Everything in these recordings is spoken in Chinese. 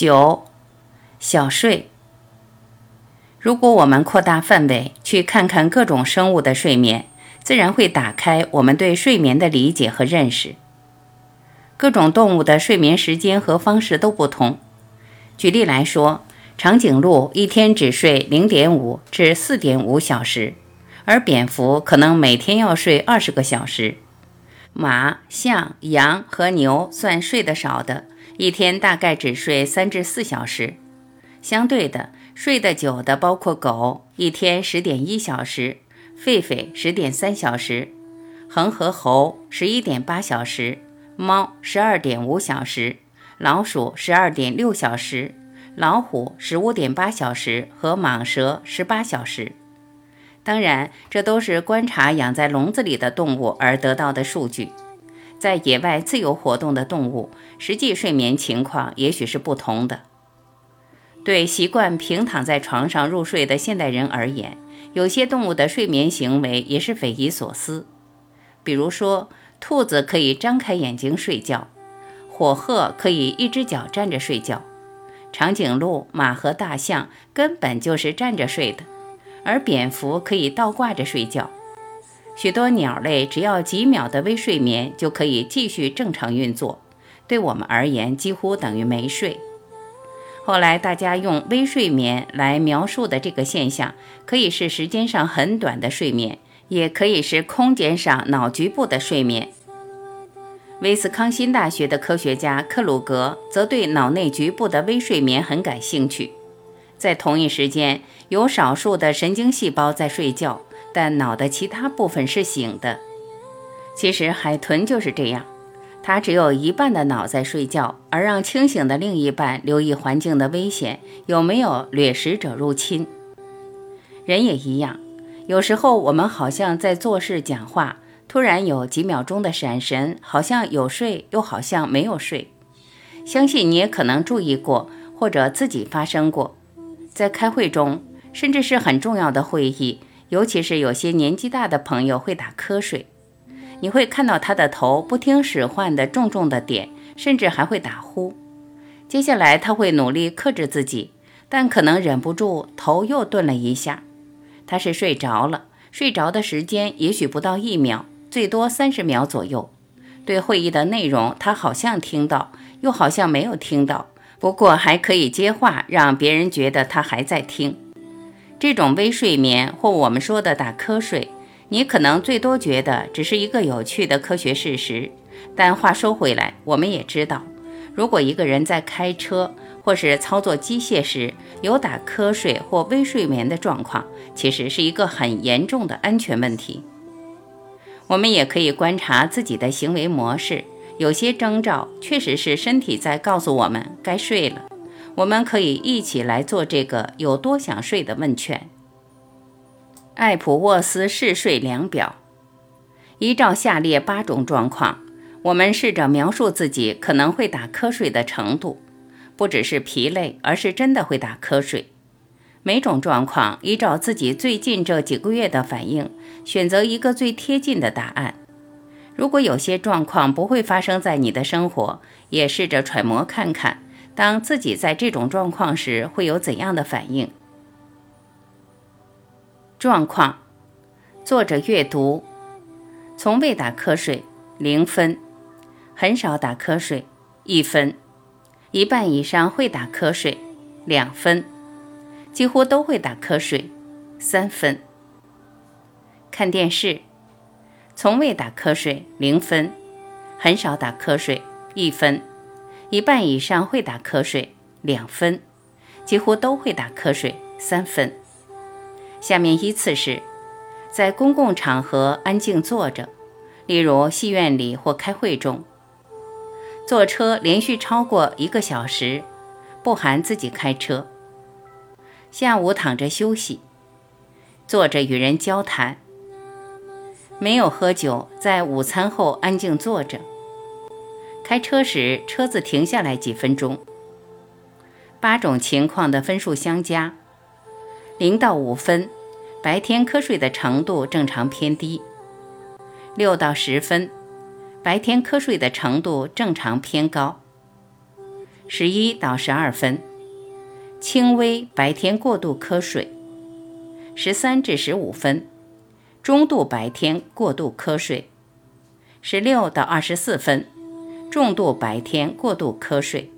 九、小睡。如果我们扩大范围去看看各种生物的睡眠，自然会打开我们对睡眠的理解和认识。各种动物的睡眠时间和方式都不同。举例来说，长颈鹿一天只睡零点五至四点五小时，而蝙蝠可能每天要睡二十个小时。马、象、羊和牛算睡得少的，一天大概只睡三至四小时。相对的，睡得久的包括狗，一天十点一小时；狒狒十点三小时；恒河猴十一点八小时；猫十二点五小时；老鼠十二点六小时。老虎十五点八小时和蟒蛇十八小时，当然，这都是观察养在笼子里的动物而得到的数据。在野外自由活动的动物，实际睡眠情况也许是不同的。对习惯平躺在床上入睡的现代人而言，有些动物的睡眠行为也是匪夷所思。比如说，兔子可以张开眼睛睡觉，火鹤可以一只脚站着睡觉。长颈鹿、马和大象根本就是站着睡的，而蝙蝠可以倒挂着睡觉。许多鸟类只要几秒的微睡眠就可以继续正常运作，对我们而言几乎等于没睡。后来大家用微睡眠来描述的这个现象，可以是时间上很短的睡眠，也可以是空间上脑局部的睡眠。威斯康辛大学的科学家克鲁格则对脑内局部的微睡眠很感兴趣。在同一时间，有少数的神经细胞在睡觉，但脑的其他部分是醒的。其实海豚就是这样，它只有一半的脑在睡觉，而让清醒的另一半留意环境的危险，有没有掠食者入侵。人也一样，有时候我们好像在做事、讲话。突然有几秒钟的闪神，好像有睡，又好像没有睡。相信你也可能注意过，或者自己发生过。在开会中，甚至是很重要的会议，尤其是有些年纪大的朋友会打瞌睡，你会看到他的头不听使唤的重重的点，甚至还会打呼。接下来他会努力克制自己，但可能忍不住头又顿了一下。他是睡着了，睡着的时间也许不到一秒。最多三十秒左右。对会议的内容，他好像听到，又好像没有听到。不过还可以接话，让别人觉得他还在听。这种微睡眠，或我们说的打瞌睡，你可能最多觉得只是一个有趣的科学事实。但话说回来，我们也知道，如果一个人在开车或是操作机械时有打瞌睡或微睡眠的状况，其实是一个很严重的安全问题。我们也可以观察自己的行为模式，有些征兆确实是身体在告诉我们该睡了。我们可以一起来做这个有多想睡的问卷。艾普沃斯嗜睡量表，依照下列八种状况，我们试着描述自己可能会打瞌睡的程度，不只是疲累，而是真的会打瞌睡。每种状况依照自己最近这几个月的反应，选择一个最贴近的答案。如果有些状况不会发生在你的生活，也试着揣摩看看，当自己在这种状况时会有怎样的反应。状况：坐着阅读，从未打瞌睡，零分；很少打瞌睡，一分；一半以上会打瞌睡，两分。几乎都会打瞌睡，三分。看电视，从未打瞌睡，零分；很少打瞌睡，一分；一半以上会打瞌睡，两分；几乎都会打瞌睡，三分。下面依次是：在公共场合安静坐着，例如戏院里或开会中；坐车连续超过一个小时，不含自己开车。下午躺着休息，坐着与人交谈，没有喝酒，在午餐后安静坐着。开车时车子停下来几分钟。八种情况的分数相加，零到五分，白天瞌睡的程度正常偏低；六到十分，白天瞌睡的程度正常偏高；十一到十二分，轻微白天过度瞌睡；十三至十五分，中度白天过度瞌睡；十六到二十四分，重度白天过度瞌睡。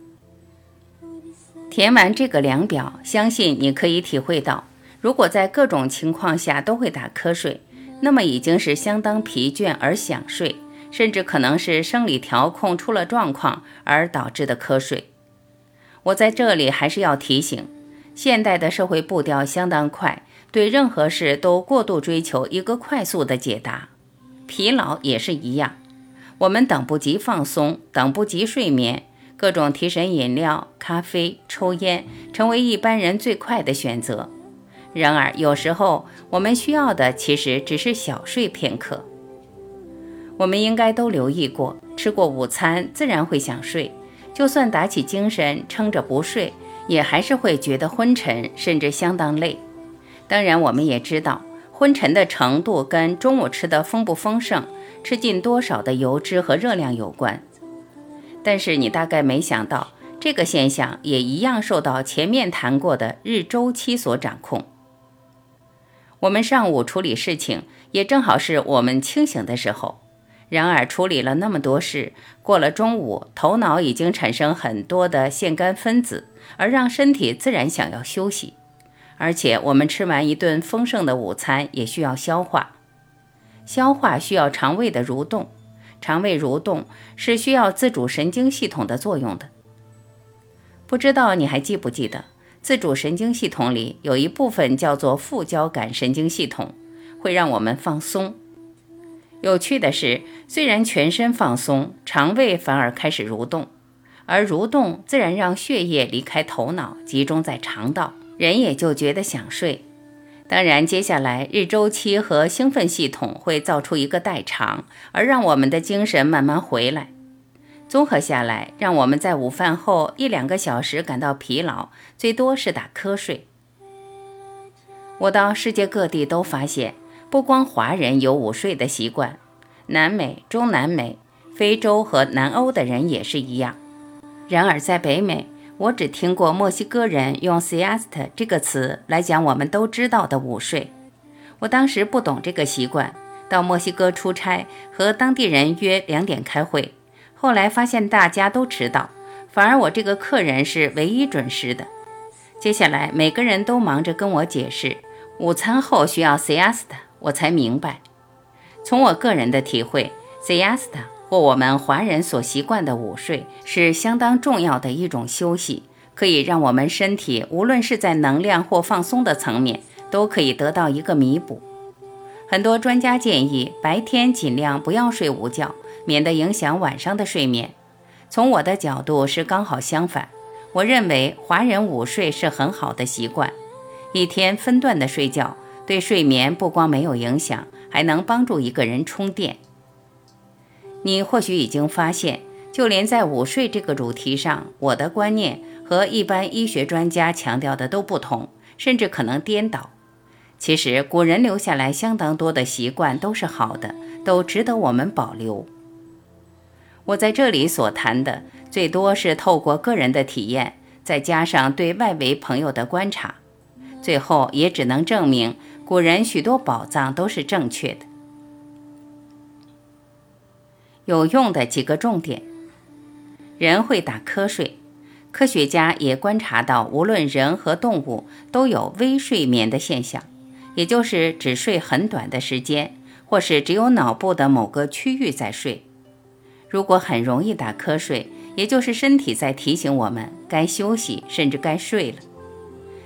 填完这个量表，相信你可以体会到，如果在各种情况下都会打瞌睡，那么已经是相当疲倦而想睡，甚至可能是生理调控出了状况而导致的瞌睡。我在这里还是要提醒，现代的社会步调相当快，对任何事都过度追求一个快速的解答，疲劳也是一样。我们等不及放松，等不及睡眠，各种提神饮料、咖啡、抽烟成为一般人最快的选择。然而，有时候我们需要的其实只是小睡片刻。我们应该都留意过，吃过午餐自然会想睡。就算打起精神撑着不睡，也还是会觉得昏沉，甚至相当累。当然，我们也知道昏沉的程度跟中午吃的丰不丰盛、吃进多少的油脂和热量有关。但是你大概没想到，这个现象也一样受到前面谈过的日周期所掌控。我们上午处理事情，也正好是我们清醒的时候。然而，处理了那么多事，过了中午，头脑已经产生很多的腺苷分子，而让身体自然想要休息。而且，我们吃完一顿丰盛的午餐，也需要消化。消化需要肠胃的蠕动，肠胃蠕动是需要自主神经系统的作用的。不知道你还记不记得，自主神经系统里有一部分叫做副交感神经系统，会让我们放松。有趣的是，虽然全身放松，肠胃反而开始蠕动，而蠕动自然让血液离开头脑，集中在肠道，人也就觉得想睡。当然，接下来日周期和兴奋系统会造出一个代偿，而让我们的精神慢慢回来。综合下来，让我们在午饭后一两个小时感到疲劳，最多是打瞌睡。我到世界各地都发现。不光华人有午睡的习惯，南美、中南美、非洲和南欧的人也是一样。然而在北美，我只听过墨西哥人用 siesta 这个词来讲我们都知道的午睡。我当时不懂这个习惯，到墨西哥出差，和当地人约两点开会，后来发现大家都迟到，反而我这个客人是唯一准时的。接下来每个人都忙着跟我解释，午餐后需要 siesta。我才明白，从我个人的体会，siesta 或我们华人所习惯的午睡是相当重要的一种休息，可以让我们身体无论是在能量或放松的层面都可以得到一个弥补。很多专家建议白天尽量不要睡午觉，免得影响晚上的睡眠。从我的角度是刚好相反，我认为华人午睡是很好的习惯，一天分段的睡觉。对睡眠不光没有影响，还能帮助一个人充电。你或许已经发现，就连在午睡这个主题上，我的观念和一般医学专家强调的都不同，甚至可能颠倒。其实，古人留下来相当多的习惯都是好的，都值得我们保留。我在这里所谈的，最多是透过个人的体验，再加上对外围朋友的观察，最后也只能证明。古人许多宝藏都是正确的，有用的几个重点。人会打瞌睡，科学家也观察到，无论人和动物都有微睡眠的现象，也就是只睡很短的时间，或是只有脑部的某个区域在睡。如果很容易打瞌睡，也就是身体在提醒我们该休息，甚至该睡了。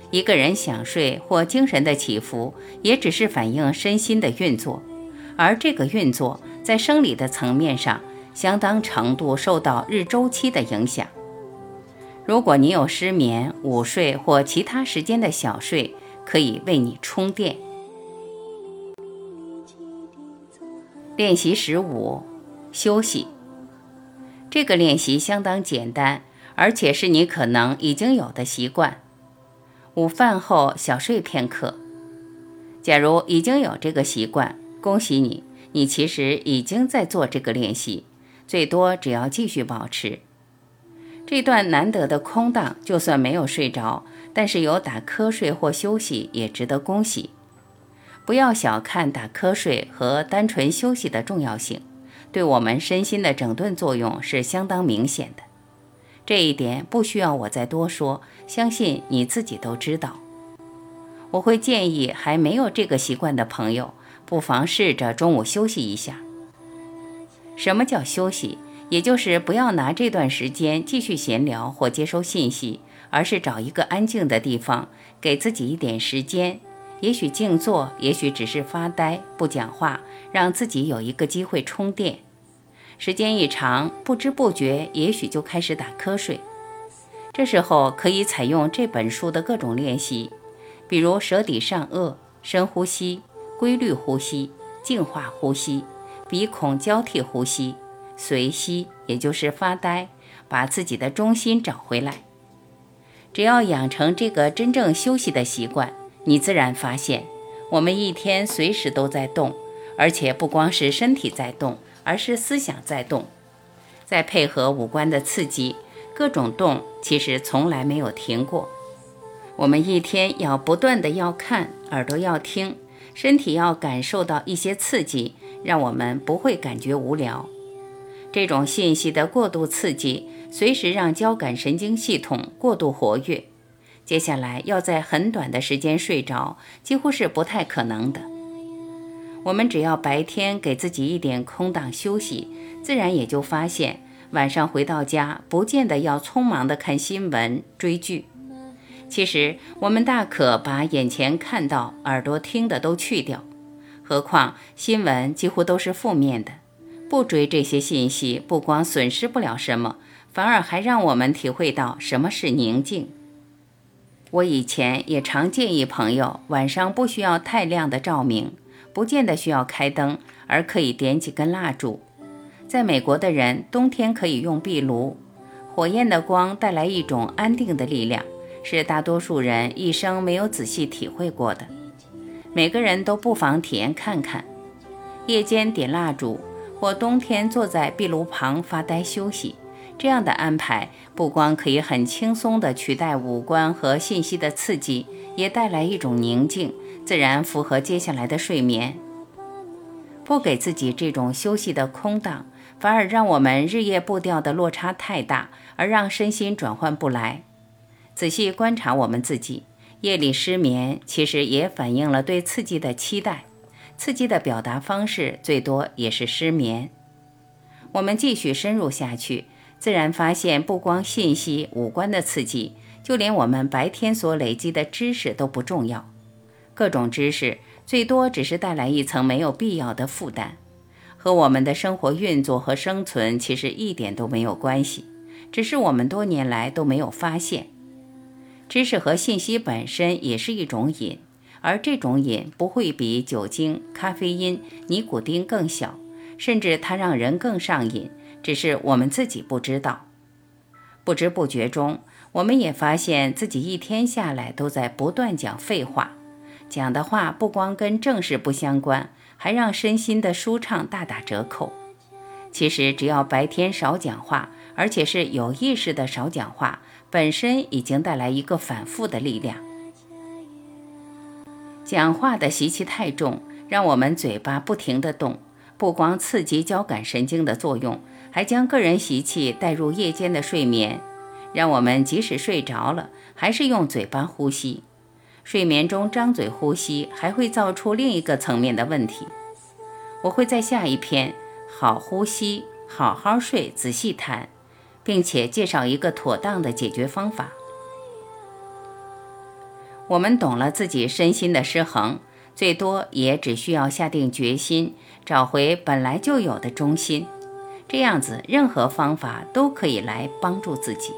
一个人想睡或精神的起伏，也只是反映身心的运作，而这个运作在生理的层面上，相当程度受到日周期的影响。如果你有失眠、午睡或其他时间的小睡，可以为你充电。练习十五，休息。这个练习相当简单，而且是你可能已经有的习惯。午饭后小睡片刻。假如已经有这个习惯，恭喜你，你其实已经在做这个练习。最多只要继续保持。这段难得的空档，就算没有睡着，但是有打瞌睡或休息，也值得恭喜。不要小看打瞌睡和单纯休息的重要性，对我们身心的整顿作用是相当明显的。这一点不需要我再多说，相信你自己都知道。我会建议还没有这个习惯的朋友，不妨试着中午休息一下。什么叫休息？也就是不要拿这段时间继续闲聊或接收信息，而是找一个安静的地方，给自己一点时间。也许静坐，也许只是发呆不讲话，让自己有一个机会充电。时间一长，不知不觉，也许就开始打瞌睡。这时候可以采用这本书的各种练习，比如舌底上颚、深呼吸、规律呼吸、净化呼吸、鼻孔交替呼吸、随息，也就是发呆，把自己的中心找回来。只要养成这个真正休息的习惯。你自然发现，我们一天随时都在动，而且不光是身体在动，而是思想在动。再配合五官的刺激，各种动其实从来没有停过。我们一天要不断的要看，耳朵要听，身体要感受到一些刺激，让我们不会感觉无聊。这种信息的过度刺激，随时让交感神经系统过度活跃。接下来要在很短的时间睡着，几乎是不太可能的。我们只要白天给自己一点空档休息，自然也就发现晚上回到家，不见得要匆忙的看新闻、追剧。其实我们大可把眼前看到、耳朵听的都去掉。何况新闻几乎都是负面的，不追这些信息，不光损失不了什么，反而还让我们体会到什么是宁静。我以前也常建议朋友，晚上不需要太亮的照明，不见得需要开灯，而可以点几根蜡烛。在美国的人，冬天可以用壁炉，火焰的光带来一种安定的力量，是大多数人一生没有仔细体会过的。每个人都不妨体验看看，夜间点蜡烛，或冬天坐在壁炉旁发呆休息。这样的安排不光可以很轻松地取代五官和信息的刺激，也带来一种宁静，自然符合接下来的睡眠。不给自己这种休息的空档，反而让我们日夜步调的落差太大，而让身心转换不来。仔细观察我们自己，夜里失眠，其实也反映了对刺激的期待，刺激的表达方式最多也是失眠。我们继续深入下去。自然发现，不光信息、五官的刺激，就连我们白天所累积的知识都不重要。各种知识最多只是带来一层没有必要的负担，和我们的生活运作和生存其实一点都没有关系，只是我们多年来都没有发现。知识和信息本身也是一种瘾，而这种瘾不会比酒精、咖啡因、尼古丁更小，甚至它让人更上瘾。只是我们自己不知道，不知不觉中，我们也发现自己一天下来都在不断讲废话，讲的话不光跟正事不相关，还让身心的舒畅大打折扣。其实只要白天少讲话，而且是有意识的少讲话，本身已经带来一个反复的力量。讲话的习气太重，让我们嘴巴不停地动，不光刺激交感神经的作用。还将个人习气带入夜间的睡眠，让我们即使睡着了，还是用嘴巴呼吸。睡眠中张嘴呼吸，还会造出另一个层面的问题。我会在下一篇《好呼吸，好好睡》仔细谈，并且介绍一个妥当的解决方法。我们懂了自己身心的失衡，最多也只需要下定决心，找回本来就有的中心。这样子，任何方法都可以来帮助自己。